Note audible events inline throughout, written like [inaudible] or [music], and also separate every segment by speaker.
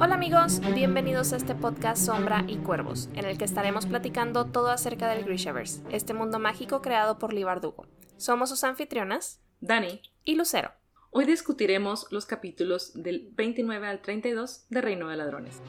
Speaker 1: Hola amigos, bienvenidos a este podcast Sombra y Cuervos, en el que estaremos platicando todo acerca del Grishaverse, este mundo mágico creado por Lee Bardugo. Somos sus anfitrionas,
Speaker 2: Dani
Speaker 1: y Lucero.
Speaker 2: Hoy discutiremos los capítulos del 29 al 32 de Reino de Ladrones.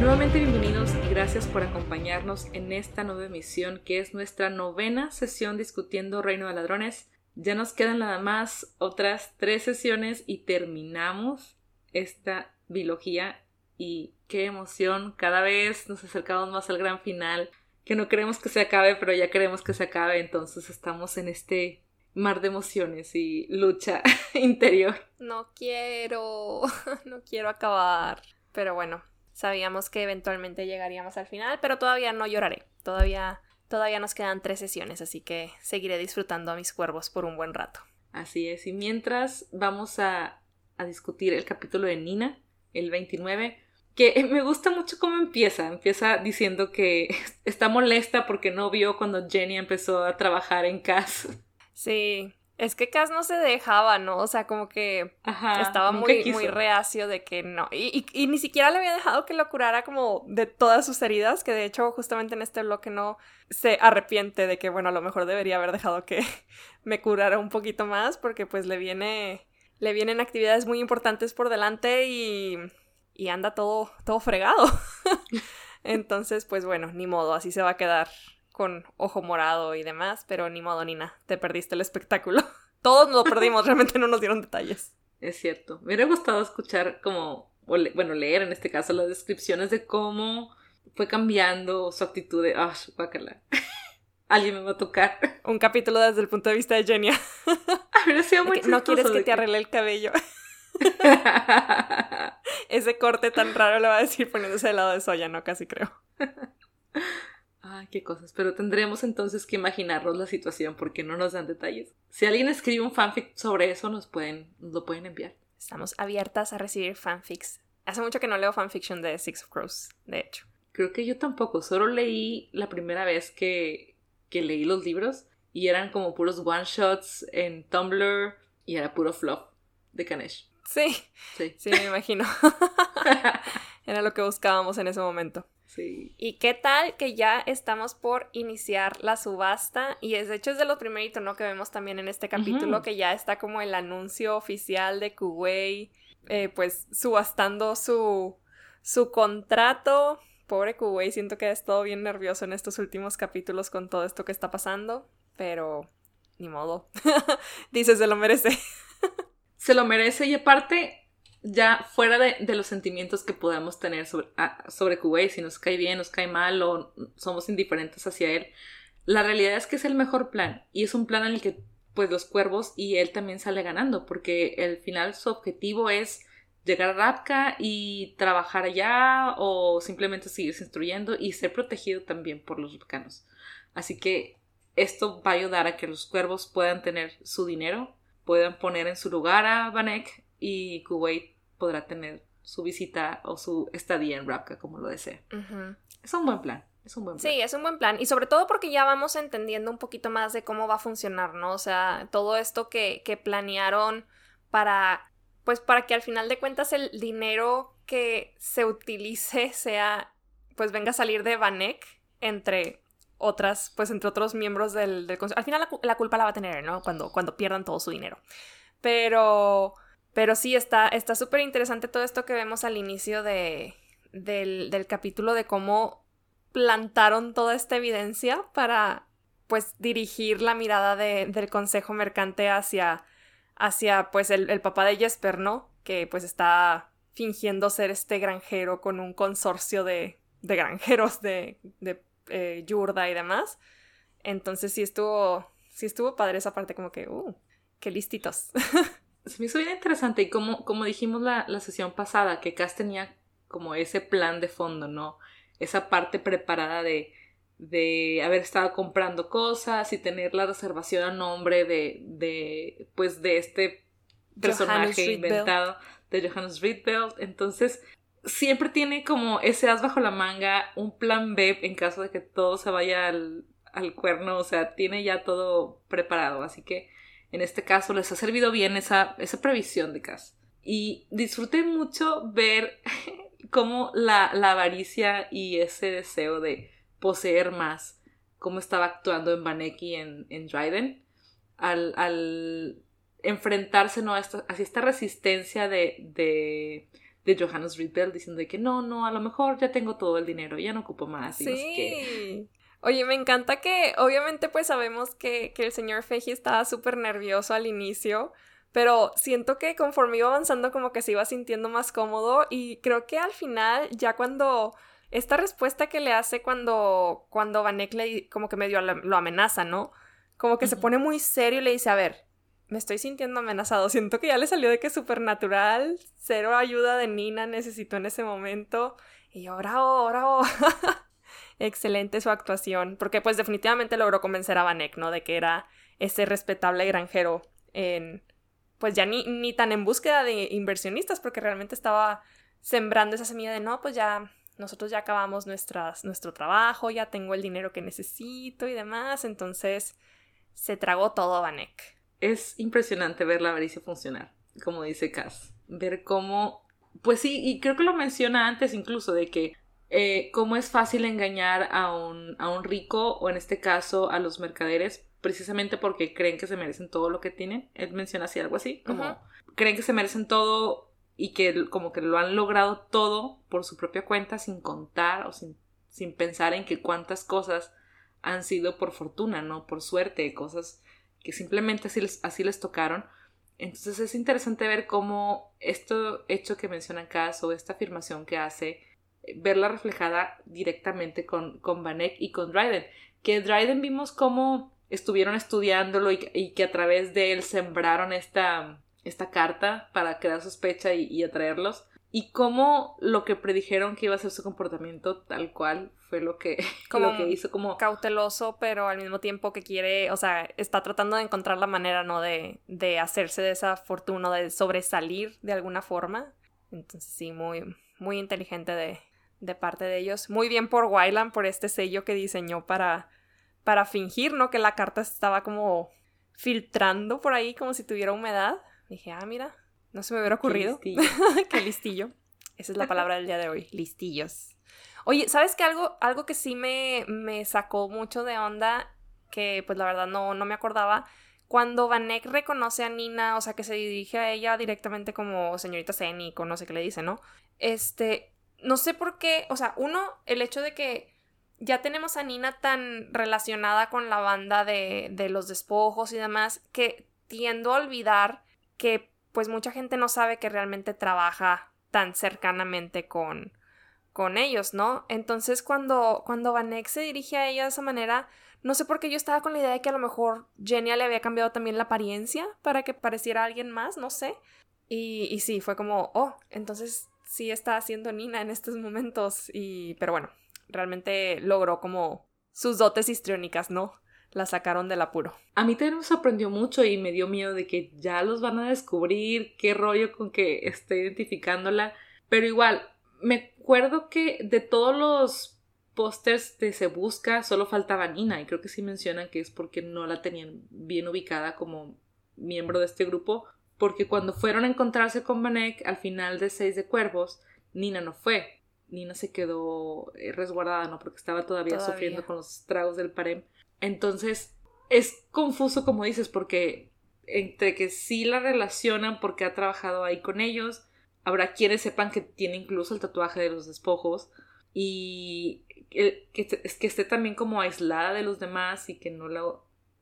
Speaker 2: Nuevamente bienvenidos y gracias por acompañarnos en esta nueva emisión que es nuestra novena sesión discutiendo Reino de Ladrones. Ya nos quedan nada más otras tres sesiones y terminamos esta biología y qué emoción, cada vez nos acercamos más al gran final, que no queremos que se acabe, pero ya queremos que se acabe, entonces estamos en este mar de emociones y lucha [laughs] interior.
Speaker 1: No quiero, [laughs] no quiero acabar. Pero bueno, sabíamos que eventualmente llegaríamos al final, pero todavía no lloraré. Todavía, todavía nos quedan tres sesiones, así que seguiré disfrutando a mis cuervos por un buen rato.
Speaker 2: Así es, y mientras vamos a, a discutir el capítulo de Nina, el 29, que [laughs] me gusta mucho cómo empieza. Empieza diciendo que [laughs] está molesta porque no vio cuando Jenny empezó a trabajar en Cass.
Speaker 1: Sí, es que Cass no se dejaba, ¿no? O sea, como que estaba muy, muy reacio de que no. Y, y, ni siquiera le había dejado que lo curara como de todas sus heridas, que de hecho justamente en este bloque no se arrepiente de que, bueno, a lo mejor debería haber dejado que [laughs] me curara un poquito más, porque pues le viene, le vienen actividades muy importantes por delante y, y anda todo, todo fregado. [laughs] Entonces, pues bueno, ni modo, así se va a quedar con ojo morado y demás, pero ni modo, Nina, te perdiste el espectáculo. [laughs] Todos lo perdimos, realmente no nos dieron detalles.
Speaker 2: Es cierto. Me hubiera gustado escuchar como, bueno, leer en este caso las descripciones de cómo fue cambiando su actitud de, ah, guácala. [laughs] Alguien me va a tocar. [laughs]
Speaker 1: Un capítulo desde el punto de vista de Genia.
Speaker 2: sido muy
Speaker 1: No quieres que te arregle el cabello. Ese corte tan raro le va a decir poniéndose de lado de soya, ¿no? Casi creo.
Speaker 2: Ay, qué cosas. Pero tendremos entonces que imaginarnos la situación porque no nos dan detalles. Si alguien escribe un fanfic sobre eso, nos pueden, lo pueden enviar.
Speaker 1: Estamos abiertas a recibir fanfics. Hace mucho que no leo fanfiction de Six of Crows, de hecho.
Speaker 2: Creo que yo tampoco. Solo leí la primera vez que, que leí los libros y eran como puros one shots en Tumblr y era puro fluff de Kanesh.
Speaker 1: Sí. Sí. Sí, me imagino. [laughs] Era lo que buscábamos en ese momento.
Speaker 2: Sí.
Speaker 1: ¿Y qué tal que ya estamos por iniciar la subasta? Y es, de hecho es de lo primerito, ¿no? Que vemos también en este capítulo, que ya está como el anuncio oficial de Kuwait, eh, pues subastando su, su contrato. Pobre Kuwait, siento que ha estado bien nervioso en estos últimos capítulos con todo esto que está pasando, pero ni modo. [laughs] Dice, se lo merece.
Speaker 2: se lo merece y aparte, ya fuera de, los sentimientos que podamos tener sobre, ah, sobre Kuwait, si nos cae bien, nos cae mal o somos indiferentes hacia él, la realidad es que es el mejor plan y es un plan en el que pues los cuervos y él también sale ganando porque al final su objetivo es llegar a Rapka y trabajar allá o simplemente seguirse instruyendo y ser protegido también por los vulcanos. Así que esto va a ayudar a que los cuervos puedan tener su dinero puedan poner en su lugar a Vanek y Kuwait podrá tener su visita o su estadía en Rapka como lo desee. Es un buen plan. Es un buen plan.
Speaker 1: Sí, es un buen plan. Y sobre todo porque ya vamos entendiendo un poquito más de cómo va a funcionar, ¿no? O sea, todo esto que, que planearon para, pues para que al final de cuentas el dinero que se utilice [laughs] sea, pues venga a salir de Vanek entre otras, pues entre otros miembros del, del Consejo. Al final la, culpa la va a tener, ¿no? Cuando, cuando pierdan todo su dinero. Pero, pero sí, está súper interesante todo esto que vemos al inicio de, del, del capítulo de cómo plantaron toda esta evidencia para, pues, dirigir la mirada de, del Consejo Mercante hacia, hacia pues, el, el papá de Jesper, ¿no? Que, pues, está fingiendo ser este granjero con un consorcio de, de granjeros de, de eh, Yurda y demás. Entonces sí estuvo, sí estuvo padre esa parte como que, uh, qué listitos. [laughs]
Speaker 2: Se me hizo bien interesante y como, como dijimos la, la sesión pasada, que Cass tenía como ese plan de fondo, ¿no? Esa parte preparada de, de haber estado comprando cosas y tener la reservación a nombre de, de pues de este personaje inventado de Johannes Rietveld. Entonces, siempre tiene como ese as bajo la manga, un plan B en caso de que todo se vaya al, al cuerno, o sea, tiene ya todo preparado, así que en este caso les ha servido bien esa, esa previsión de Cass. Y disfruté mucho ver [laughs] cómo la, la avaricia y ese deseo de poseer más, cómo estaba actuando en Baneki en, en Dryden, al, al enfrentarse ¿no? a esta, hacia esta resistencia de, de, de Johannes Riedel diciendo que no, no, a lo mejor ya tengo todo el dinero, ya no ocupo más.
Speaker 1: sí. Oye, me encanta que obviamente pues sabemos que, que el señor Feji estaba súper nervioso al inicio, pero siento que conforme iba avanzando como que se iba sintiendo más cómodo y creo que al final ya cuando esta respuesta que le hace cuando cuando Vanek le como que medio lo amenaza, ¿no? Como que se pone muy serio y le dice, "A ver, me estoy sintiendo amenazado. Siento que ya le salió de que es súper natural, cero ayuda de Nina necesitó en ese momento." Y yo, bravo, bravo. [laughs] Excelente su actuación, porque pues definitivamente logró convencer a Vanek, ¿no? De que era ese respetable granjero en pues ya ni, ni tan en búsqueda de inversionistas, porque realmente estaba sembrando esa semilla de no, pues ya nosotros ya acabamos nuestro trabajo, ya tengo el dinero que necesito y demás, entonces se tragó todo Vanek.
Speaker 2: Es impresionante ver la avaricia funcionar, como dice Cass, ver cómo, pues sí, y creo que lo menciona antes incluso, de que eh, cómo es fácil engañar a un, a un rico, o en este caso a los mercaderes, precisamente porque creen que se merecen todo lo que tienen. Él menciona así algo así, como creen que se merecen todo y que como que lo han logrado todo por su propia cuenta sin contar o sin, sin pensar en que cuántas cosas han sido por fortuna, ¿no? Por suerte, cosas que simplemente así les, así les tocaron. Entonces es interesante ver cómo esto hecho que menciona Cass o esta afirmación que hace, verla reflejada directamente con, con Vanek y con Dryden. Que Dryden vimos cómo estuvieron estudiándolo y, que a través de él sembraron esta, esta carta para crear sospecha y, atraerlos. Y cómo lo que predijeron que iba a ser su comportamiento tal cual fue lo que, [laughs] como que hizo como...
Speaker 1: Cauteloso, pero al mismo tiempo que quiere, o sea, está tratando de encontrar la manera, ¿no? De, de hacerse de esa fortuna, de sobresalir de alguna forma. Entonces sí, muy, muy inteligente de, de parte de ellos. Muy bien por Wyland, por este sello que diseñó para para fingir, ¿no? Que la carta estaba como filtrando por ahí como si tuviera humedad. Dije, ah, mira, no se me hubiera ocurrido. Qué listillo. [laughs] qué listillo. Esa es la palabra del día de hoy, listillos. Oye, ¿sabes qué? Algo, algo que sí me, me sacó mucho de onda, que pues la verdad no, no me acordaba, cuando Vanek reconoce a Nina, o sea, que se dirige a ella directamente como señorita Zenic o no sé qué le dice, ¿no? Este, no sé por qué, o sea, uno, el hecho de que ya tenemos a Nina tan relacionada con la banda de, de los despojos y demás que tiendo a olvidar que pues mucha gente no sabe que realmente trabaja tan cercanamente con, con ellos, ¿no? Entonces cuando, cuando Vanek se dirige a ella de esa manera, no sé por qué yo estaba con la idea de que a lo mejor Genia le había cambiado también la apariencia para que pareciera alguien más, no sé. Y, y sí, fue como, oh, entonces sí está haciendo Nina en estos momentos. Y, pero bueno, realmente logró como sus dotes histriónicas, ¿no? La sacaron del apuro.
Speaker 2: A mí también me sorprendió mucho y me dio miedo de que ya los van a descubrir, qué rollo con que esté identificándola. Pero igual, me acuerdo que de todos los pósters de Se Busca solo faltaba Nina y creo que sí mencionan que es porque no la tenían bien ubicada como miembro de este grupo porque cuando fueron a encontrarse con Vanek al final de Seis de Cuervos, Nina no fue. Nina se quedó eh, resguardada, ¿no? Porque estaba todavía, sufriendo con los tragos del parem. Entonces, es confuso, como dices, porque entre que sí la relacionan porque ha trabajado ahí con ellos, habrá quienes sepan que tiene incluso el tatuaje de los despojos y que, que, que esté también como aislada de los demás y que no la...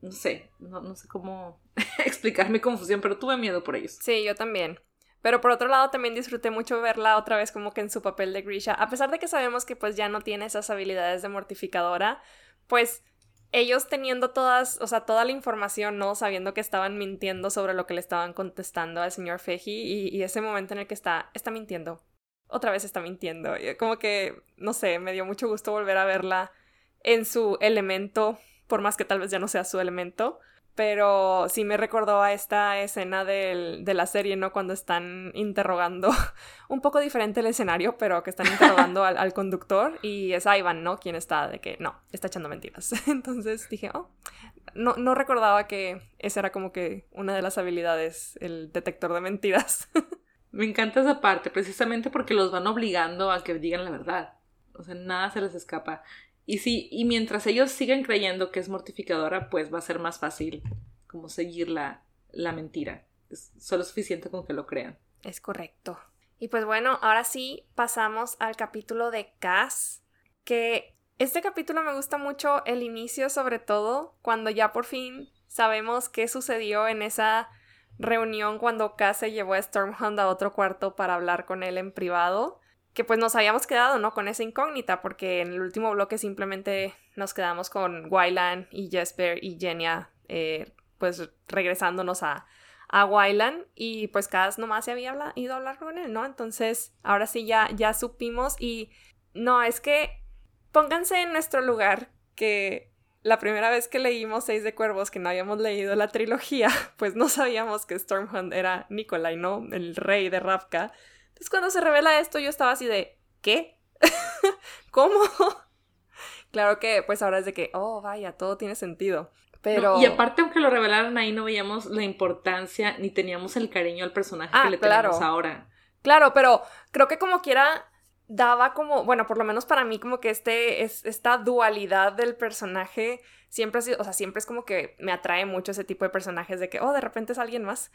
Speaker 2: No sé, no, no sé cómo [laughs] explicar mi confusión, pero tuve miedo por ellos.
Speaker 1: Sí, yo también. Pero por otro lado también disfruté mucho verla otra vez como que en su papel de Grisha. A pesar de que sabemos que pues ya no tiene esas habilidades de mortificadora, pues ellos teniendo todas, o sea, toda la información, ¿no? Sabiendo que estaban mintiendo sobre lo que le estaban contestando al señor Feji y, y ese momento en el que está, está mintiendo. Otra vez está mintiendo. Como que, no sé, me dio mucho gusto volver a verla en su elemento, por más que tal vez ya no sea su elemento pero sí me recordó a esta escena de la serie, ¿no? Cuando están interrogando, [laughs] un poco diferente el escenario, pero que están [laughs] interrogando al, conductor y es Ivan, ¿no? Quien está de que no, está echando mentiras. [laughs] Entonces dije, oh, no, no recordaba que esa era como que una de las habilidades, el detector de mentiras.
Speaker 2: Me encanta esa parte, precisamente porque los van obligando a que digan la verdad. O sea, nada se les escapa. Y sí, y mientras ellos sigan creyendo que es mortificadora, pues va a ser más fácil como seguir la, la mentira. Es solo suficiente con que lo crean.
Speaker 1: Es correcto. Y pues bueno, ahora sí pasamos al capítulo de Cass, que este capítulo me gusta mucho el inicio sobre todo, cuando ya por fin sabemos qué sucedió en esa reunión cuando Cass se llevó a Stormhound a otro cuarto para hablar con él en privado que pues nos habíamos quedado, ¿no? Con esa incógnita, porque en el último bloque simplemente nos quedamos con Wylan y Jesper y Jenia, eh, pues regresándonos a, a Wylan y pues Cass nomás se había ido a hablar con él, ¿no? Entonces, ahora sí ya, ya supimos y no, es que pónganse en nuestro lugar que la primera vez que leímos Seis de Cuervos, que no habíamos leído la trilogía, [laughs] pues no sabíamos que Stormhunt era Nikolai, ¿no? El rey de Ravka. Entonces cuando se revela esto yo estaba así de, ¿qué? [laughs] ¿Cómo? claro que pues ahora es de que, oh, vaya, todo tiene sentido. Pero...
Speaker 2: y aparte, aunque lo revelaran ahí, no veíamos la importancia ni teníamos el cariño al personaje que ah, le tenemos ahora.
Speaker 1: Claro, pero creo que como quiera daba como, bueno, por lo menos para mí, como que este, es, esta dualidad del personaje siempre ha sido, o sea, siempre es como que me atrae mucho ese tipo de personajes de que, oh, de repente es alguien más.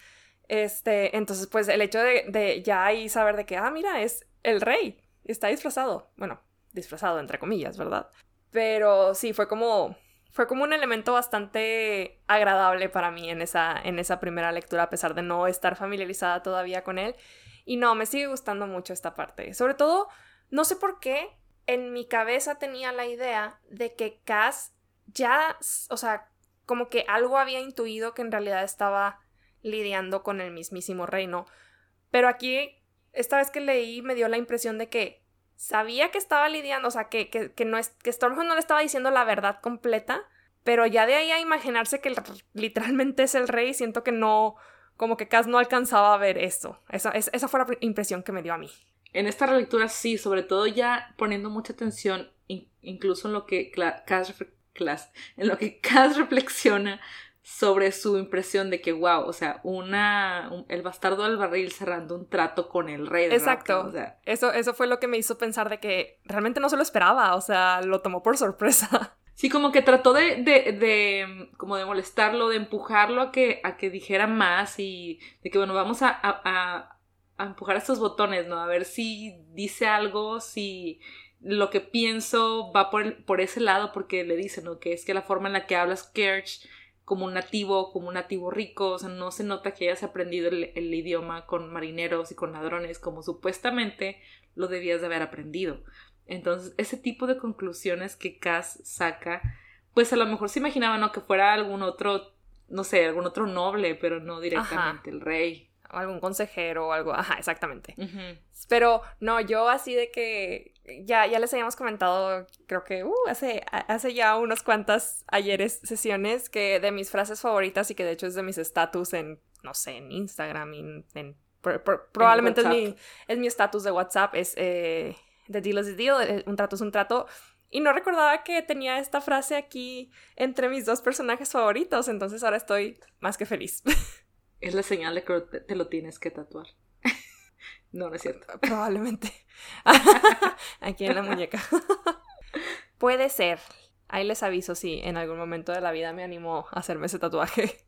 Speaker 1: Este, entonces, pues el hecho de, ya ahí saber de que, ah, mira, es el rey, está disfrazado. Bueno, disfrazado entre comillas, ¿verdad? Pero sí, fue como, fue como un elemento bastante agradable para mí en esa, en esa primera lectura, a pesar de no estar familiarizada todavía con él. Y no, me sigue gustando mucho esta parte. Sobre todo, no sé por qué, en mi cabeza tenía la idea de que Cass ya, o sea, como que algo había intuido que en realidad estaba lidiando con el mismísimo reino. Pero aquí, esta vez que leí, me dio la impresión de que sabía que estaba lidiando, o sea, que, que, no es, que no le estaba diciendo la verdad completa, pero ya de ahí a imaginarse que literalmente es el rey, siento que no, como que Cass no alcanzaba a ver eso. Esa, esa fue la impresión que me dio a mí.
Speaker 2: En esta relectura sí, sobre todo ya poniendo mucha atención incluso en lo que Cass, en lo que [laughs] Cass reflexiona sobre su impresión de que, wow, o sea, una, el bastardo del barril cerrando un trato con el rey de
Speaker 1: Exacto. eso, eso fue lo que me hizo pensar de que realmente no se lo esperaba, o sea, lo tomó por sorpresa. [laughs]
Speaker 2: Sí, como que trató de, de, de como de molestarlo, de empujarlo a que, a que dijera más y de que, bueno, vamos a, a, a empujar estos botones, ¿no? A ver si dice algo, si lo que pienso va por, por ese lado, porque le dicen, ¿no? Que es que la forma en la que hablas Kerch como un nativo, como un nativo rico, o sea, no se nota que hayas aprendido el, idioma con marineros y con ladrones como supuestamente lo debías de haber aprendido. Entonces, ese tipo de conclusiones que Cass saca, pues a lo mejor se imaginaba, ¿no? Que fuera algún otro, no sé, algún otro noble, pero no directamente el rey
Speaker 1: algún consejero o algo. Ajá, exactamente. Pero no, yo así de que ya, ya les habíamos comentado, creo que uh, hace, hace ya unas cuantas ayeres sesiones que de mis frases favoritas y que de hecho es de mis estatus en, no sé, en Instagram, en, en probablemente es mi, es mi estatus de WhatsApp, es eh, The Deal is the Deal, eh, un trato es un trato. Y no recordaba que tenía esta frase aquí entre mis dos personajes favoritos, entonces ahora estoy más que feliz. [laughs]
Speaker 2: Es la señal de que te lo tienes que tatuar. [laughs] no, no es cierto. [laughs]
Speaker 1: Probablemente. [laughs] Aquí en la muñeca. Puede ser. Ahí les aviso si en algún momento de la vida me animó a hacerme ese tatuaje.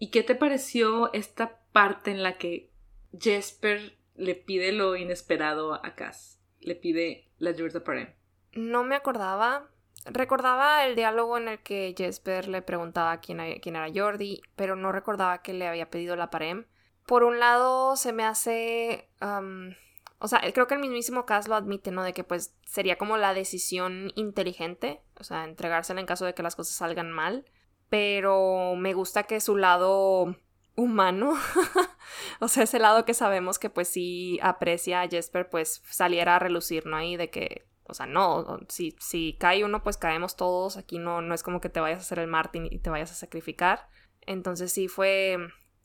Speaker 2: ¿Y qué te pareció esta parte en la que Jesper le pide lo inesperado a Cass? Le pide la de Parem.
Speaker 1: No me acordaba, Recordaba el diálogo en el que Jesper le preguntaba quién, quién era Jordi, pero no recordaba que le había pedido la parem. Por un lado, se me hace. o sea, creo que el mismísimo Cass lo admite, ¿no? De que pues sería como la decisión inteligente, o sea, entregársela en caso de que las cosas salgan mal. Pero me gusta que su lado humano, [laughs] o sea, ese lado que sabemos que pues sí aprecia a Jesper, pues saliera a relucir, ¿no? Ahí de que o sea, no, si, si cae uno, pues caemos todos, aquí no, no es como que te vayas a hacer el Martin y te vayas a sacrificar. Entonces sí fue,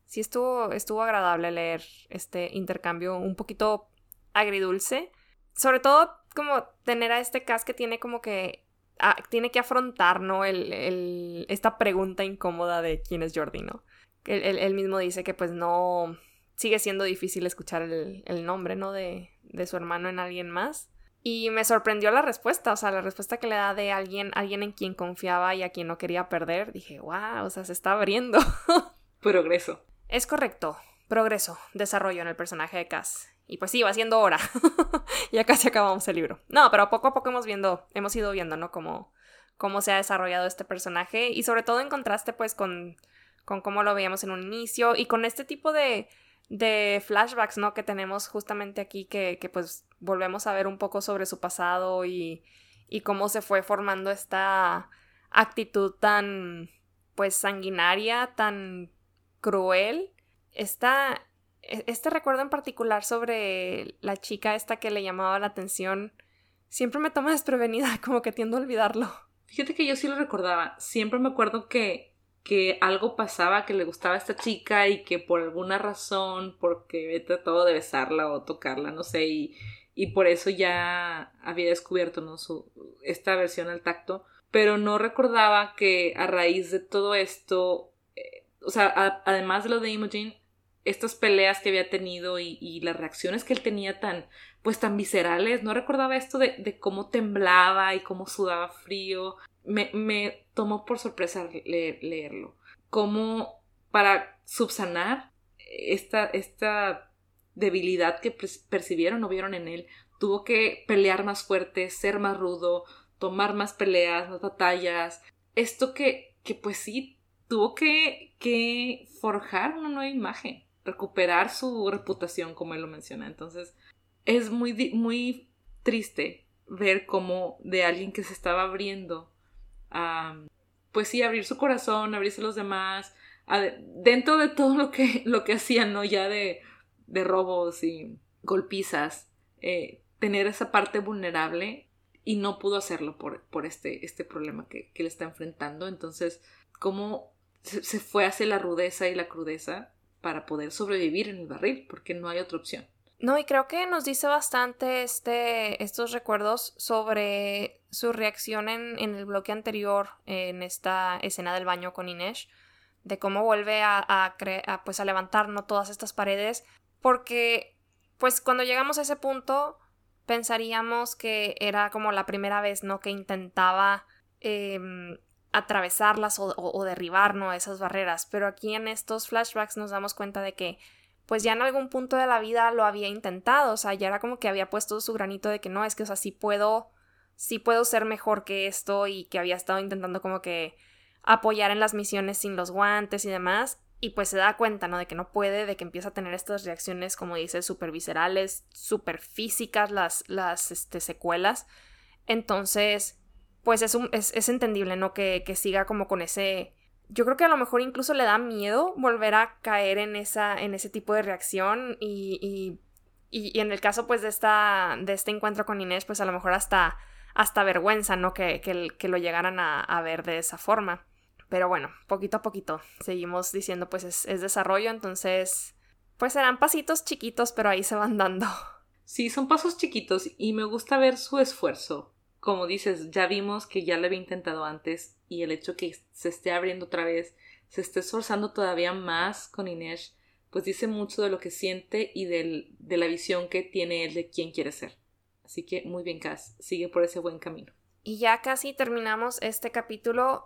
Speaker 1: sí estuvo, estuvo agradable leer este intercambio un poquito agridulce. Sobre todo como tener a este cast que tiene como que ah, tiene que afrontar, ¿no? El, el, esta pregunta incómoda de quién es Jordi, ¿no? Él, él, mismo dice que pues no, sigue siendo difícil escuchar el, el nombre, ¿no? De, de, su hermano en alguien más. Y me sorprendió la respuesta, o sea, la respuesta que le da de alguien, alguien en quien confiaba y a quien no quería perder. Dije, wow, o sea, se está abriendo. [laughs]
Speaker 2: Progreso.
Speaker 1: Es correcto, progreso, desarrollo en el personaje de Cass. Y pues sí, va siendo hora. [laughs] ya casi acabamos el libro. No, pero poco a poco hemos viendo, hemos ido viendo, ¿no? Cómo, cómo se ha desarrollado este personaje. Y sobre todo en contraste, pues, con, con cómo lo veíamos en un inicio. Y con este tipo de, de flashbacks, ¿no? Que tenemos justamente aquí, que, que pues volvemos a ver un poco sobre su pasado y, y cómo se fue formando esta actitud tan, pues, sanguinaria, tan cruel. Está e-, este recuerdo en particular sobre la chica esta que le llamaba la atención siempre me toma desprevenida, [laughs] como que tiendo a olvidarlo.
Speaker 2: Fíjate que yo sí lo recordaba. Siempre me acuerdo que, que algo pasaba, que le gustaba a esta chica y que por alguna razón, porque he tratado de besarla o tocarla, no sé, y, y por eso ya había descubierto ¿no? Su, esta versión al tacto. Pero no recordaba que a raíz de todo esto, eh, o sea, además de lo de Imogen, estas peleas que había tenido y, las reacciones que él tenía tan, pues tan viscerales. No recordaba esto de, cómo temblaba y cómo sudaba frío. Me, me tomó por sorpresa leerlo. Cómo para subsanar esta, esta debilidad que percibieron o vieron en él, tuvo que pelear más fuerte, ser más rudo, tomar más peleas, más batallas. Esto que, que pues sí, tuvo que, que forjar una nueva imagen recuperar su reputación, como él lo menciona. Entonces, es muy, muy triste ver cómo de alguien que se estaba abriendo, pues sí, abrir su corazón, abrirse a los demás, dentro de todo lo que, lo que hacían, ¿no? Ya de, de robos y golpizas, eh, tener esa parte vulnerable y no pudo hacerlo por, por este, este problema que, que le está enfrentando. Entonces, cómo se fue hacia la rudeza y la crudeza para poder sobrevivir en el barril, porque no hay otra opción.
Speaker 1: No, y creo que nos dice bastante este, estos recuerdos sobre su reacción en, en el bloque anterior, en esta escena del baño con Inés, de cómo vuelve a, a, pues a levantar ¿no? todas estas paredes, porque pues cuando llegamos a ese punto pensaríamos que era como la primera vez, ¿no? Que intentaba em, atravesarlas o, derribar ¿no? esas barreras. Pero aquí en estos flashbacks nos damos cuenta de que pues ya en algún punto de la vida lo había intentado, o sea, ya era como que había puesto su granito de que no, es que, o sea, sí puedo, sí puedo ser mejor que esto y que había estado intentando como que apoyar en las misiones sin los guantes y demás, y pues se da cuenta, ¿no? De que no puede, de que empieza a tener estas reacciones, como dice, súper viscerales, súper físicas las, las este, secuelas. Entonces, pues es, un, es, es entendible, ¿no? Que, que, siga como con ese... Yo creo que a lo mejor incluso le da miedo volver a caer en, esa, en ese tipo de reacción y, y, y, en el caso pues de, esta, de este encuentro con Inés, pues a lo mejor hasta, hasta vergüenza, ¿no? Que, que, que lo llegaran a, a, ver de esa forma. Pero bueno, poquito a poquito seguimos diciendo pues es, es desarrollo, entonces pues serán pasitos chiquitos, pero ahí se van dando.
Speaker 2: Sí, son pasos chiquitos y me gusta ver su esfuerzo como dices, ya vimos que ya lo había intentado antes y el hecho que se esté abriendo otra vez, se esté esforzando todavía más con Inés, pues dice mucho de lo que siente y del, de la visión que tiene él de quién quiere ser. Así que muy bien, Cass, sigue por ese buen camino.
Speaker 1: Y ya casi terminamos este capítulo.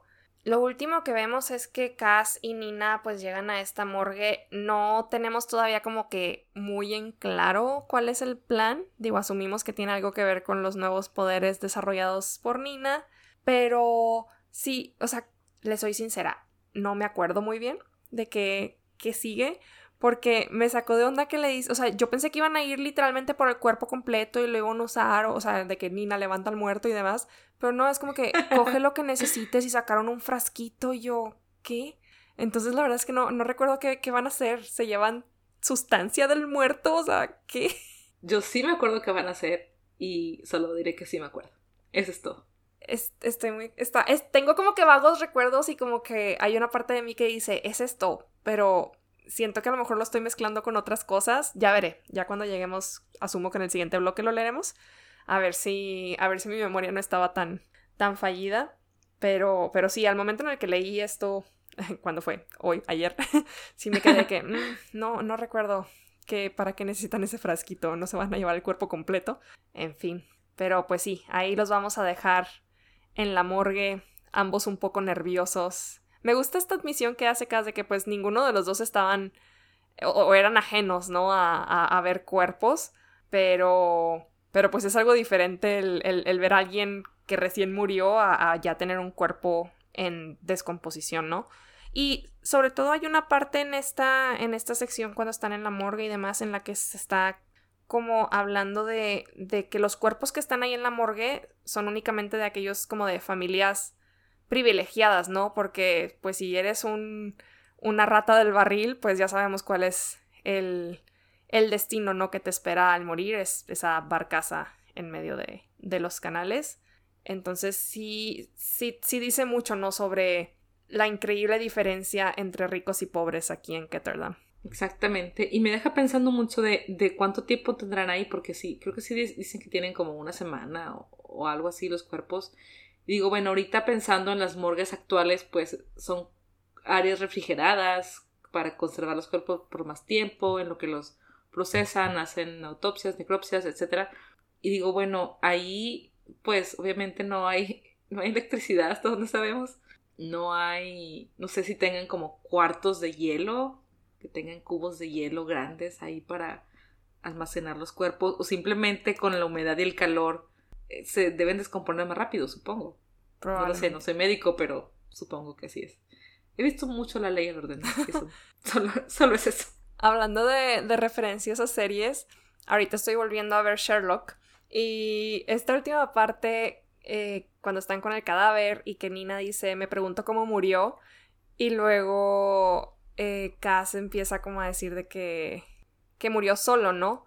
Speaker 1: Lo último que vemos es que Cass y Nina pues llegan a esta morgue. No tenemos todavía como que muy en claro cuál es el plan. Digo, asumimos que tiene algo que ver con los nuevos poderes desarrollados por Nina. Pero sí, o sea, le soy sincera, no me acuerdo muy bien de qué, qué sigue porque me sacó de onda que le dice, o sea, yo pensé que iban a ir literalmente por el cuerpo completo y lo iban a usar, o sea, de que Nina levanta al muerto y demás, pero no, es como que [laughs] coge lo que necesites y sacaron un frasquito y yo, ¿qué? Entonces la verdad es que no, no recuerdo qué, qué van a hacer, se llevan sustancia del muerto, o sea, ¿qué?
Speaker 2: Yo sí me acuerdo que van a hacer, y solo diré que sí me acuerdo. Eso es todo.
Speaker 1: estoy muy. Está, tengo como que vagos recuerdos y como que hay una parte de mí que dice, es esto, pero siento que a lo mejor lo estoy mezclando con otras cosas. Ya veré. Ya cuando lleguemos, asumo que en el siguiente bloque lo leeremos. A ver si. A ver si mi memoria no estaba tan, tan fallida. Pero, pero sí, al momento en el que leí esto, [laughs] cuando fue? Hoy, ayer, [laughs] sí me quedé que [laughs] mm, no, no recuerdo que para qué necesitan ese frasquito, no se van a llevar el cuerpo completo. En fin, pero pues sí, ahí los vamos a dejar en la morgue, ambos un poco nerviosos. Me gusta esta admisión que hace Cas de que pues ninguno de los dos estaban o, eran ajenos, ¿no? A, a, ver cuerpos, pero, pero pues es algo diferente el, el, ver a alguien que recién murió a, a ya tener un cuerpo en descomposición, ¿no? Y sobre todo hay una parte en esta, en esta sección cuando están en la morgue y demás en la que se está como hablando de, de que los cuerpos que están ahí en la morgue son únicamente de aquellos como de familias privilegiadas, ¿no? Porque pues si eres un, una rata del barril, pues ya sabemos cuál es el, el destino, ¿no? Que te espera al morir, es esa barcaza en medio de, de los canales. Entonces sí, sí, sí dice mucho, ¿no? Sobre la increíble diferencia entre ricos y pobres aquí en Ketterdam.
Speaker 2: Exactamente, y me deja pensando mucho de, de, cuánto tiempo tendrán ahí, porque sí, creo que sí dicen que tienen como una semana o, algo así los cuerpos. Digo, bueno, ahorita pensando en las morgues actuales, pues son áreas refrigeradas para conservar los cuerpos por más tiempo, en lo que los procesan, hacen autopsias, necropsias, etc. Y digo, bueno, ahí pues obviamente no hay, [laughs] no hay electricidad hasta donde sabemos no hay, no sé si tengan como cuartos de hielo, que tengan cubos de hielo grandes ahí para almacenar los cuerpos, o simplemente con la humedad y el calor se deben descomponer más rápido, supongo. No lo sé, no soy médico, pero supongo que así es. He visto mucho la ley en orden. [laughs] solo, solo, es eso.
Speaker 1: Hablando de, de referencias a series, ahorita estoy volviendo a ver Sherlock. Y esta última parte eh, cuando están con el cadáver y que Nina dice, me pregunto cómo murió, y luego eh, Cass empieza como a decir de que, que murió solo, ¿no?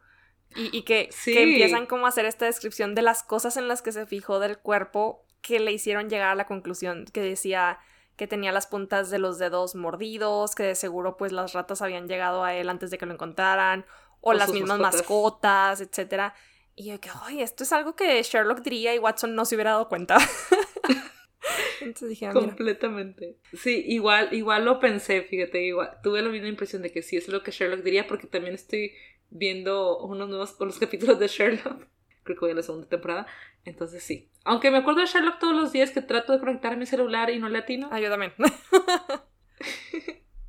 Speaker 1: Y, que, que, empiezan como a hacer esta descripción de las cosas en las que se fijó del cuerpo que le hicieron llegar a la conclusión, que decía que tenía las puntas de los dedos mordidos, que de seguro pues las ratas habían llegado a él antes de que lo encontraran, o, las mismas mascotas, etcétera. Y yo que, ay, esto es algo que Sherlock diría y Watson no se hubiera dado cuenta. [laughs]
Speaker 2: Entonces dije, ah, Completamente. Sí, igual, igual lo pensé, fíjate, igual, tuve la misma impresión de que sí es lo que Sherlock diría, porque también estoy viendo unos nuevos, los capítulos de Sherlock. [laughs] Creo que voy a la segunda temporada. Entonces sí. Aunque me acuerdo de Sherlock todos los días que trato de conectar mi celular y no latino.
Speaker 1: Ah, yo también. [laughs]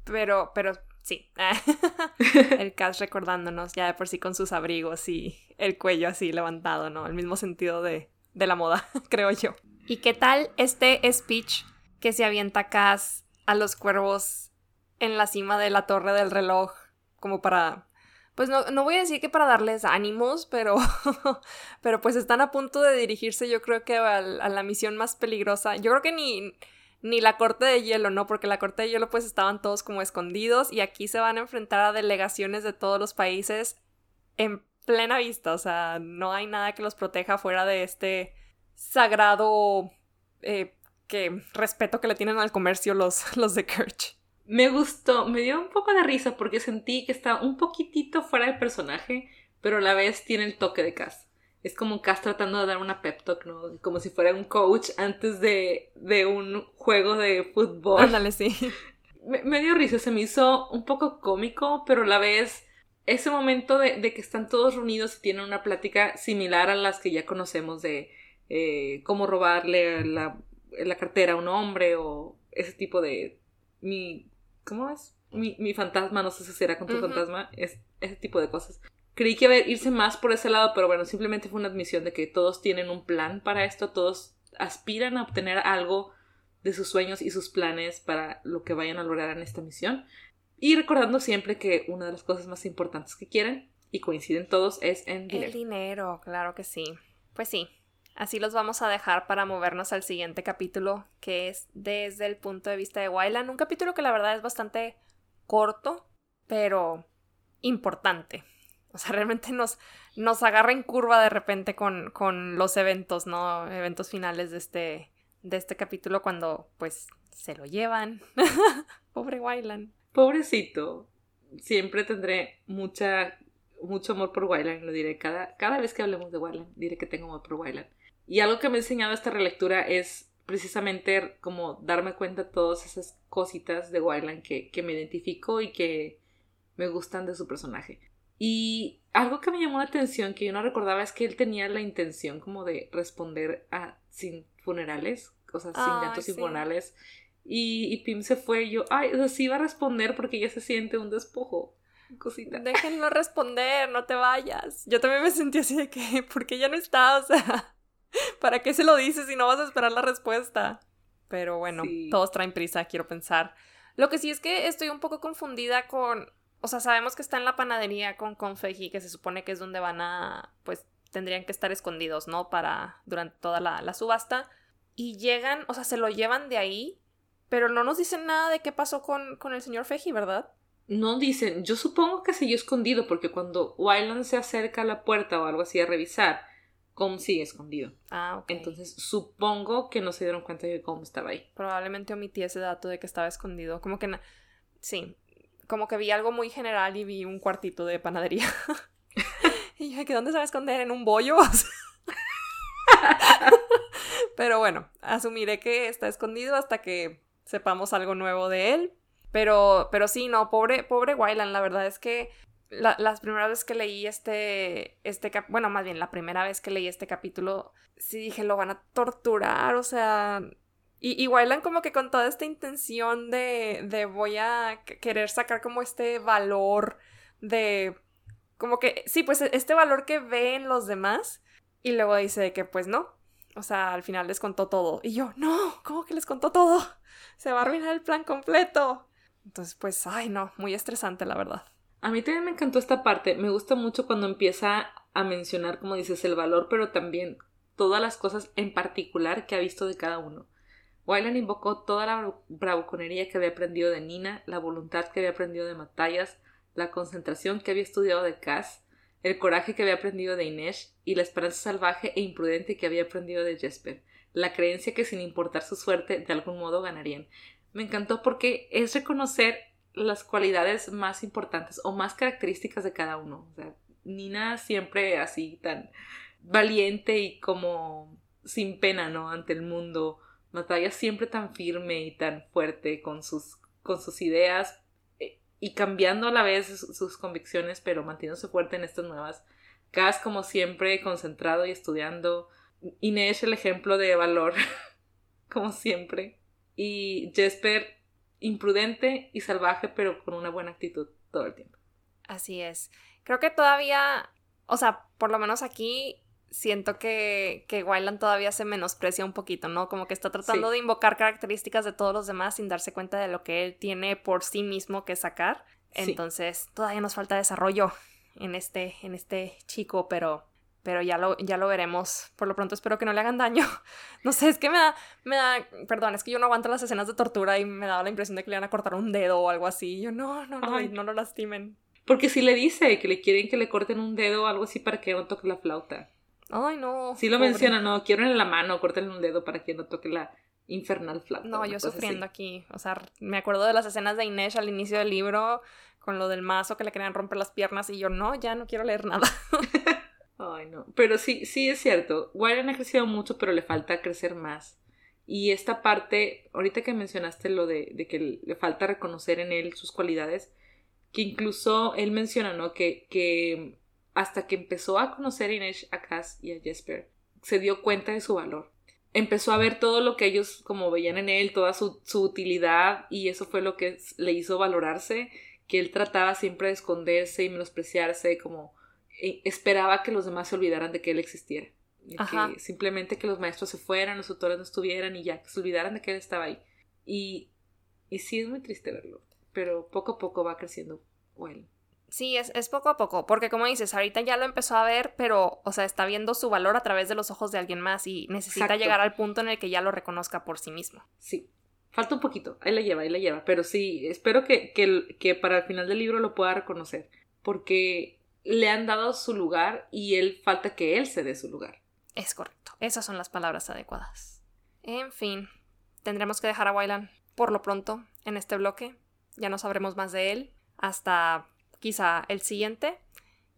Speaker 1: pero, pero sí. [laughs] el cast recordándonos ya de por sí con sus abrigos y el cuello así levantado, ¿no? El mismo sentido de, de la moda, creo yo. ¿Y qué tal este speech que se avienta Cass a los cuervos en la cima de la torre del reloj? Como para. Pues no, no voy a decir que para darles ánimos, pero. [laughs] pero pues están a punto de dirigirse, yo creo que a, la misión más peligrosa. Yo creo que ni ni la corte de hielo, ¿no? Porque la corte de hielo pues estaban todos como escondidos y aquí se van a enfrentar a delegaciones de todos los países en plena vista, o sea, no hay nada que los proteja fuera de este sagrado eh, que respeto que le tienen al comercio los, [laughs] los de Kirch.
Speaker 2: Me gustó, me dio un poco de risa porque sentí que está un poquitito fuera del personaje, pero a la vez tiene el toque de casa es como Cass tratando de dar una pep talk, ¿no? Como si fuera un coach antes de, de un juego de fútbol.
Speaker 1: Ándale, sí. [laughs]
Speaker 2: Me, dio risa, se me hizo un poco cómico, pero a la vez ese momento de, de, que están todos reunidos y tienen una plática similar a las que ya conocemos de eh, cómo robarle la, la, cartera a un hombre o ese tipo de... Mi, ¿Cómo es? Mi, mi fantasma, no sé si será con tu fantasma, es, ese tipo de cosas. Creí que iba a irse más por ese lado, pero bueno, simplemente fue una admisión de que todos tienen un plan para esto, todos aspiran a obtener algo de sus sueños y sus planes para lo que vayan a lograr en esta misión. Y recordando siempre que una de las cosas más importantes que quieren, y coinciden todos, es en dinero.
Speaker 1: El dinero, claro que sí. Pues sí, así los vamos a dejar para movernos al siguiente capítulo, que es desde el punto de vista de Wyland. Un capítulo que la verdad es bastante corto, pero importante. o sea, [laughs] realmente nos, nos agarra en curva de repente con, con los eventos, ¿no? Eventos finales de este, de este capítulo cuando pues se lo llevan. [laughs] Pobre Wyland.
Speaker 2: Pobrecito. Siempre tendré mucha, mucho amor por Wyland, lo diré. Cada, cada vez que hablemos de Wyland, diré que tengo amor por Wyland. Y algo que me ha enseñado esta relectura es precisamente como darme cuenta de todas esas cositas de Wyland que, que me identifico y que me gustan de su personaje. Y algo que me llamó la atención, que yo no recordaba, es que él tenía la intención como de responder a sin funerales, o sea, sin gatos sin funerales. Y, Pim se fue y yo, ay, o sea, sí iba a responder porque ya se siente un despojo. Cosita.
Speaker 1: Déjenlo responder, no te vayas. Yo también me sentí así de que, [laughs] porque ya no está? O sea, [laughs] ¿para qué se lo dices si no vas a esperar la respuesta? Pero bueno, todos traen prisa, quiero pensar. Lo que sí es que estoy un poco confundida con o sea, sabemos que está en la panadería con confeji, que se supone que es donde van a, pues, tendrían que estar escondidos, ¿no? Para, durante toda la, subasta. Y llegan, o sea, se lo llevan de ahí, pero no nos dicen nada de qué pasó con, con el señor Feji, ¿verdad?
Speaker 2: No dicen, yo supongo que siguió escondido, porque cuando Wyland se acerca a la puerta o algo así a revisar, Com sigue escondido.
Speaker 1: Ah, ok.
Speaker 2: Entonces supongo que no se dieron cuenta de que Com estaba ahí.
Speaker 1: Probablemente omití ese dato de que estaba escondido. Como que... Sí, como que vi algo muy general y vi un cuartito de panadería. [laughs] y yo, ¿que dónde se va a esconder? ¿En un bollo? [laughs] Pero bueno, asumiré que está escondido hasta que sepamos algo nuevo de él. Pero, pero sí, no, pobre, pobre Wyland, la verdad es que las primeras veces que leí este, este bueno, más bien la primera vez que leí este capítulo, sí dije, lo van a torturar, o sea, y, y como que con toda esta intención de, de voy a querer sacar como este valor de... Como que, sí, pues este valor que ve en los demás. Y luego dice que pues no. O sea, al final les contó todo. Y yo, no, ¿cómo que les contó todo? Se va a arruinar el plan completo. Entonces, pues, ay, no, muy estresante, la verdad.
Speaker 2: A mí también me encantó esta parte. Me gusta mucho cuando empieza a mencionar, como dices, el valor, pero también todas las cosas en particular que ha visto de cada uno. Wyland invocó toda la bravuconería que había aprendido de Nina, la voluntad que había aprendido de Matthias, la concentración que había estudiado de Cass, el coraje que había aprendido de Inés y la esperanza salvaje e imprudente que había aprendido de Jesper, la creencia que sin importar su suerte de algún modo ganarían. Me encantó porque es reconocer las cualidades más importantes o más características de cada uno. Nina siempre así tan valiente y como sin pena, ¿no? Ante el mundo Natalia siempre tan firme y tan fuerte con sus, con sus ideas eh, y cambiando a la vez sus, convicciones, pero manteniéndose fuerte en estas nuevas. Cass, como siempre, concentrado y estudiando. Inés, el ejemplo de valor, [laughs] como siempre. Y Jesper, imprudente y salvaje, pero con una buena actitud todo el tiempo.
Speaker 1: Así es. Creo que todavía, o sea, por lo menos aquí siento que, que Wyland todavía se menosprecia un poquito, ¿no? Como que está tratando de invocar características de todos los demás sin darse cuenta de lo que él tiene por sí mismo que sacar. Entonces, todavía nos falta desarrollo en este, en este chico, pero, pero ya lo, ya lo veremos. Por lo pronto espero que no le hagan daño. [laughs] No sé, es que me da, me da, perdón, es que yo no aguanto las escenas de tortura y me daba la impresión de que le iban a cortar un dedo o algo así. Yo, no, no, no, no lo lastimen.
Speaker 2: Porque si le dice que le quieren que le corten un dedo o algo así para que no toque la flauta.
Speaker 1: Ay, no.
Speaker 2: Sí lo menciona, no, quiero en la mano, córtenle un dedo para que no toque la infernal flauta.
Speaker 1: No, yo sufriendo aquí. O sea, me acuerdo de las escenas de Inés al inicio del libro, con lo del mazo que le querían romper las piernas, y yo, no, ya no quiero leer nada. [laughs]
Speaker 2: Ay, no. Pero sí, sí es cierto. Wyron ha crecido mucho, pero le falta crecer más. Y esta parte, ahorita que mencionaste lo de, de, que le falta reconocer en él sus cualidades, que incluso él menciona, ¿no? Que, que hasta que empezó a conocer a Inés, a Cass y a Jesper, se dio cuenta de su valor. Empezó a ver todo lo que ellos como veían en él, toda su, utilidad y eso fue lo que le hizo valorarse, que él trataba siempre de esconderse y menospreciarse, como esperaba que los demás se olvidaran de que él existiera. Que simplemente que los maestros se fueran, los autores no estuvieran y ya, que se olvidaran de que él estaba ahí. Y, y sí es muy triste verlo, pero poco a poco va creciendo bueno.
Speaker 1: Sí, es, es, poco a poco, porque como dices, ahorita ya lo empezó a ver, pero, o sea, está viendo su valor a través de los ojos de alguien más y necesita llegar al punto en el que ya lo reconozca por sí mismo.
Speaker 2: Sí, falta un poquito, ahí la lleva, ahí la lleva, pero sí, espero que, que, que para el final del libro lo pueda reconocer, porque le han dado su lugar y él falta que él se dé su lugar.
Speaker 1: Es correcto. Esas son las palabras adecuadas. En fin, tendremos que dejar a Wylan por lo pronto en este bloque. Ya no sabremos más de él hasta quizá el siguiente.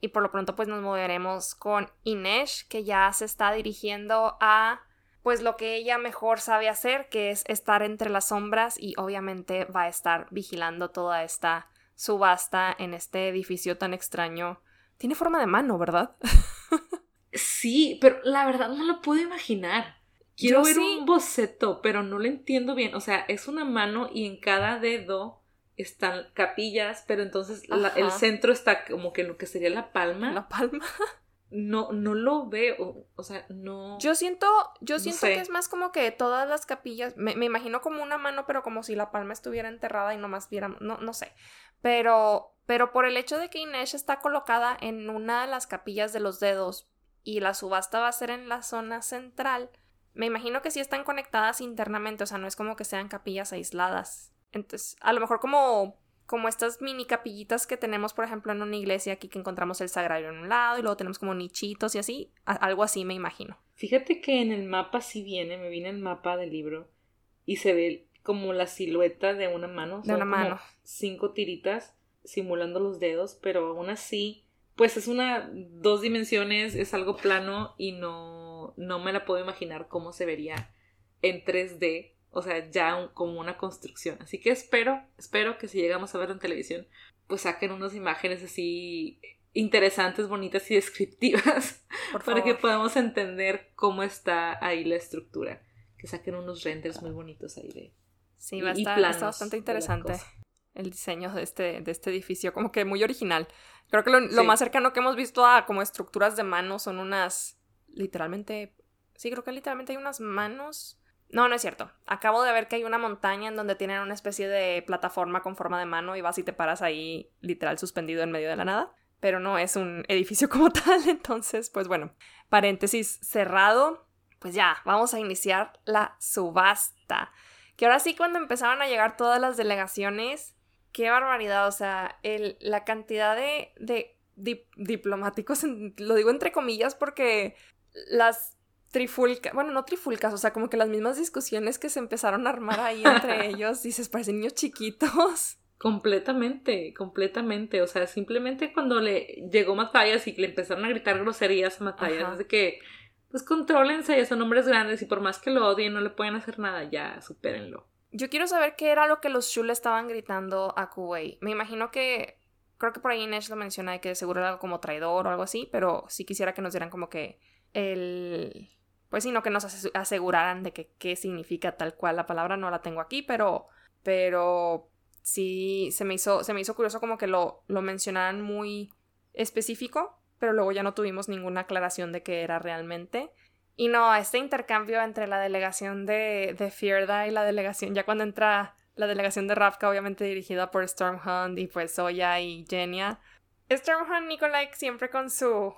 Speaker 1: Y por lo pronto pues nos moveremos con Inés, que ya se está dirigiendo a pues lo que ella mejor sabe hacer, que es estar entre las sombras y obviamente va a estar vigilando toda esta subasta en este edificio tan extraño. Tiene forma de mano, ¿verdad? [laughs]
Speaker 2: sí, pero la verdad no lo puedo imaginar. Quiero ver un boceto, pero no lo entiendo bien. O sea, es una mano y en cada dedo están capillas, pero entonces el centro está como que lo que sería la palma.
Speaker 1: La palma. [laughs]
Speaker 2: No, no lo veo, o sea, no.
Speaker 1: Yo siento, yo siento que es más como que todas las capillas, me, me, imagino como una mano, pero como si la palma estuviera enterrada y nomás viéramos, no, no sé. Pero, pero por el hecho de que Inés está colocada en una de las capillas de los dedos y la subasta va a ser en la zona central, me imagino que sí están conectadas internamente, o sea, no es como que sean capillas aisladas. Entonces, a lo mejor como, como estas mini capillitas que tenemos, por ejemplo, en una iglesia aquí que encontramos el sagrario en un lado y luego tenemos como nichitos y así, algo así me imagino.
Speaker 2: Fíjate que en el mapa sí viene, me viene el mapa del libro y se ve como la silueta de una mano.
Speaker 1: De una mano.
Speaker 2: Cinco tiritas simulando los dedos, pero aún así, pues es una dos dimensiones, es algo plano y no, no me la puedo imaginar cómo se vería en 3D o sea, ya como una construcción. Así que espero, espero que si llegamos a ver en televisión, pues saquen unas imágenes así interesantes, bonitas y descriptivas [laughs] para que podamos entender cómo está ahí la estructura. Que saquen unos renders muy bonitos ahí de...
Speaker 1: Sí, va a estar, bastante interesante el diseño de este, de este edificio, como que muy original. Creo que lo, lo más cercano que hemos visto a como estructuras de mano son unas, literalmente, sí, creo que literalmente hay unas manos no, no es cierto. Acabo de ver que hay una montaña en donde tienen una especie de plataforma con forma de mano y vas y te paras ahí literal suspendido en medio de la nada. Pero no es un [laughs] edificio como tal, entonces, pues bueno, paréntesis cerrado. Pues ya, vamos a iniciar la subasta. Que ahora sí, cuando empezaban a llegar todas las delegaciones, qué barbaridad, o sea, el, la cantidad de, de diplomáticos, lo digo entre comillas porque las trifulcas, bueno, no trifulcas, o sea, como que las mismas discusiones que se empezaron a armar ahí entre [laughs] ellos, dices, parecen niños chiquitos. [laughs]
Speaker 2: Completamente, completamente. O sea, simplemente cuando le llegó Matthias y le empezaron a gritar groserías a Matthias, de que, pues contrólense, son hombres grandes y por más que lo odien, no le pueden hacer nada, ya, supérenlo.
Speaker 1: Yo quiero saber qué era lo que los Shul estaban gritando a Kuwait. Me imagino que, creo que por ahí Inés lo menciona de que seguro era algo como traidor o algo así, pero sí quisiera que nos dieran como que el pues sino que nos aseguraran de que qué significa tal cual la palabra, no la tengo aquí, pero, pero sí se me hizo, se me hizo curioso como que lo, lo mencionaran muy específico, pero luego ya no tuvimos ninguna aclaración de qué era realmente. Y no, este intercambio entre la delegación de, de Fierda y la delegación, ya cuando entra la delegación de Ravka, obviamente dirigida por Stormhunt y pues Soya y Genia, Stormhand Nikolai siempre con su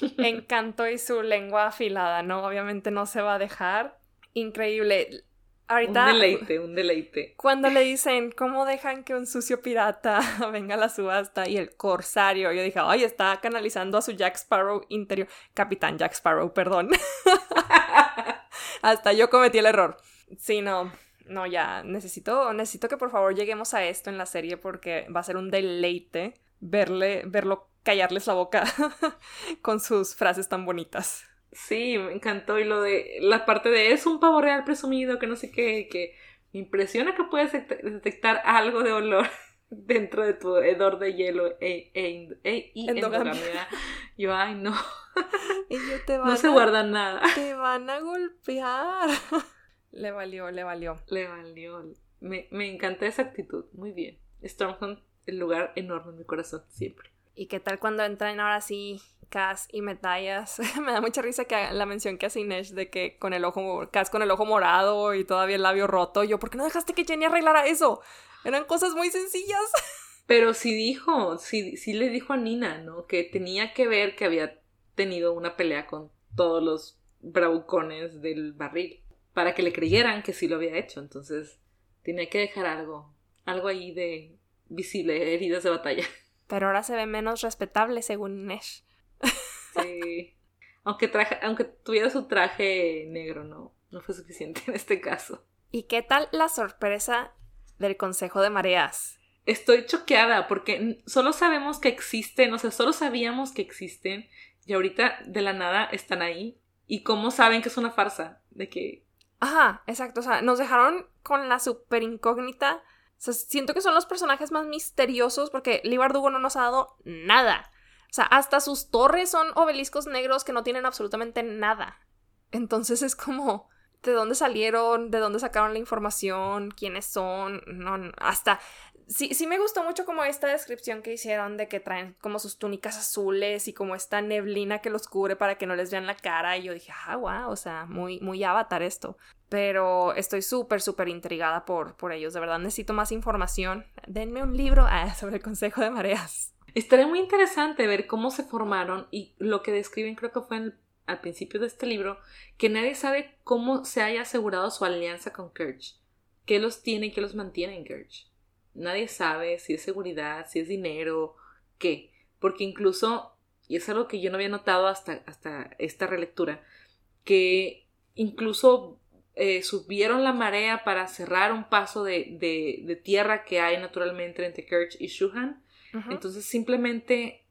Speaker 1: [laughs] encanto y su lengua afilada, ¿no? Obviamente no se va a dejar. Increíble. Ahorita,
Speaker 2: un deleite, un deleite.
Speaker 1: Cuando le dicen, ¿cómo dejan que un sucio pirata [laughs] venga a la subasta? Y el corsario, yo dije, ay, está canalizando a su Jack Sparrow interior. Capitán Jack Sparrow, perdón. [laughs] Hasta yo cometí el error. Sí, no, no, ya, necesito, necesito que por favor lleguemos a esto en la serie porque va a ser un deleite verle, verlo callarles la boca [laughs] con sus frases tan bonitas.
Speaker 2: Sí, me encantó. Y lo de la parte de es un pavo real presumido, que no sé qué, que me impresiona que puedes detectar algo de olor [laughs] dentro de tu hedor de hielo e, e, e y endogamia. Yo, ay, no. [laughs]
Speaker 1: Y yo te [laughs]
Speaker 2: no se guarda nada.
Speaker 1: Te van a golpear. Le valió, le valió.
Speaker 2: Le valió. Me, me encanta esa actitud. Muy bien. Stormhunt el lugar enorme en mi corazón, siempre.
Speaker 1: ¿Y qué tal cuando entran ahora sí Cass y Metallas? [laughs] Me da mucha risa que la mención que hace Inés de que con el ojo, Cass con el ojo morado y todavía el labio roto. Yo, ¿por qué no dejaste que Jenny arreglara eso? Eran cosas muy sencillas. [laughs]
Speaker 2: Pero sí dijo, sí, sí le dijo a Nina, ¿no? Que tenía que ver que había tenido una pelea con todos los bravucones del barril para que le creyeran que sí lo había hecho. Entonces, tenía que dejar algo, algo ahí de visible, heridas de batalla.
Speaker 1: Pero ahora se ve menos respetable según Nesh.
Speaker 2: Sí. aunque, traje, aunque tuviera su traje negro, no, no fue suficiente en este caso.
Speaker 1: ¿Y qué tal la sorpresa del Consejo de Mareas?
Speaker 2: Estoy choqueada porque solo sabemos que existen, o sea, solo sabíamos que existen y ahorita de la nada están ahí. ¿Y cómo saben que es una farsa? De que...
Speaker 1: Ajá, exacto. O sea, nos dejaron con la super incógnita. O sea, siento que son los personajes más misteriosos porque Lee Bardugo no nos ha dado nada. O sea, hasta sus torres son obeliscos negros que no tienen absolutamente nada. Entonces es como, ¿de dónde salieron? ¿De dónde sacaron la información? ¿Quiénes son? No, hasta sí, sí me gustó mucho como esta descripción que hicieron de que traen como sus túnicas azules y como esta neblina que los cubre para que no les vean la cara. Y yo dije, ah, wow, o sea, muy, muy avatar esto. Pero estoy súper, súper intrigada por, por ellos. De verdad necesito más información. Denme un libro ah, [laughs] sobre el Consejo de Mareas.
Speaker 2: Estaría muy interesante ver cómo se formaron y lo que describen creo que fue al principio de este libro, que nadie sabe cómo se haya asegurado su alianza con Kirch. ¿Qué los tiene y qué los mantiene en Kirch? Nadie sabe si es seguridad, si es dinero, qué. Porque incluso, y es algo que yo no había notado hasta, hasta esta relectura, que incluso eh, subieron la marea para cerrar un paso de, de, tierra que hay naturalmente entre Kerch y Shuhan. Entonces simplemente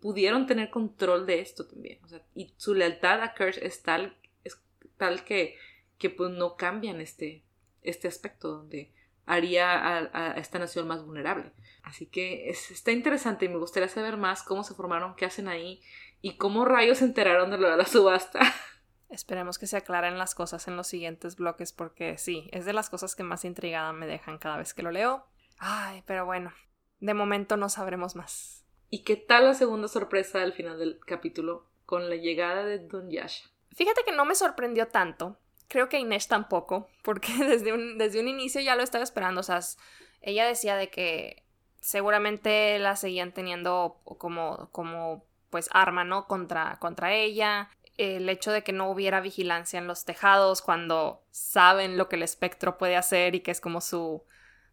Speaker 2: pudieron tener control de esto también. y su lealtad a Kerch es tal, es tal que, que pues no cambian este, este aspecto donde haría a, esta nación más vulnerable. Así que está interesante y me gustaría saber más cómo se formaron, qué hacen ahí y cómo rayos se enteraron de lo de la subasta. [laughs]
Speaker 1: Esperemos que se aclaren las cosas en los siguientes bloques porque sí, es de las cosas que más intrigada me dejan cada vez que lo leo. Ay, pero bueno, de momento no sabremos más.
Speaker 2: ¿Y qué tal la segunda sorpresa al final del capítulo con la llegada de Don Yasha?
Speaker 1: Fíjate que no me sorprendió tanto, Creo que Inés tampoco, [laughs] porque desde un, desde un inicio ya lo estaba esperando. O sea, ella decía de que seguramente la seguían teniendo como, como pues arma, ¿no? Contra, contra ella. El hecho de que no hubiera vigilancia en los tejados cuando saben lo que el espectro puede hacer y que es como su,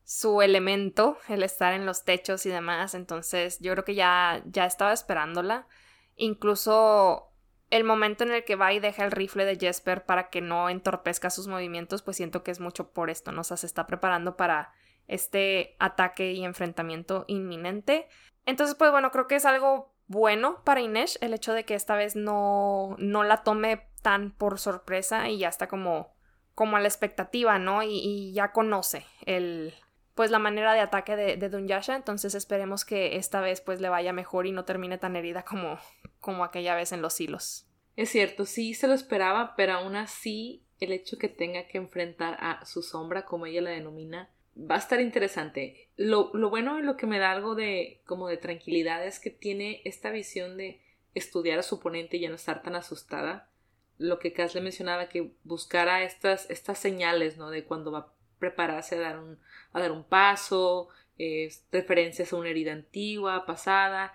Speaker 1: su elemento, el estar en los techos y demás. Entonces yo creo que ya, ya estaba esperándola. Incluso el momento en el que va y deja el rifle de Jesper para que no entorpezca sus movimientos, pues siento que es mucho por esto, ¿no? O sea, se está preparando para este ataque y enfrentamiento inminente. Entonces, pues bueno, creo que es algo bueno para Inés el hecho de que esta vez no, no la tome tan por sorpresa y ya está como, como a la expectativa, ¿no? Y, ya conoce el, pues la manera de ataque de, de Dunyasha, entonces esperemos que esta vez pues le vaya mejor y no termine tan herida como, como aquella vez en los hilos.
Speaker 2: Es cierto, sí se lo esperaba, pero aún así el hecho que tenga que enfrentar a su sombra, como ella la denomina, va a estar interesante. Lo, lo bueno y lo que me da algo de como de tranquilidad es que tiene esta visión de estudiar a su oponente y ya no estar tan asustada. Lo que Cass le mencionaba, que buscara estas, estas señales, ¿no? De cuando va prepararse a dar un, a dar un paso, eh, referencias a una herida antigua, pasada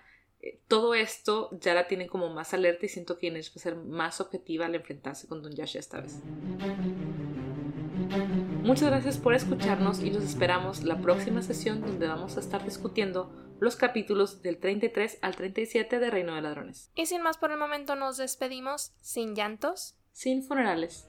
Speaker 2: todo esto ya la tienen como más alerta y siento que Inés va a ser más objetiva al enfrentarse con Don Yasha esta vez. Muchas gracias por escucharnos y los esperamos la próxima sesión donde vamos a estar discutiendo los capítulos del 33 al 37 de Reino de Ladrones.
Speaker 1: Y sin más por el momento nos despedimos sin llantos,
Speaker 2: sin funerales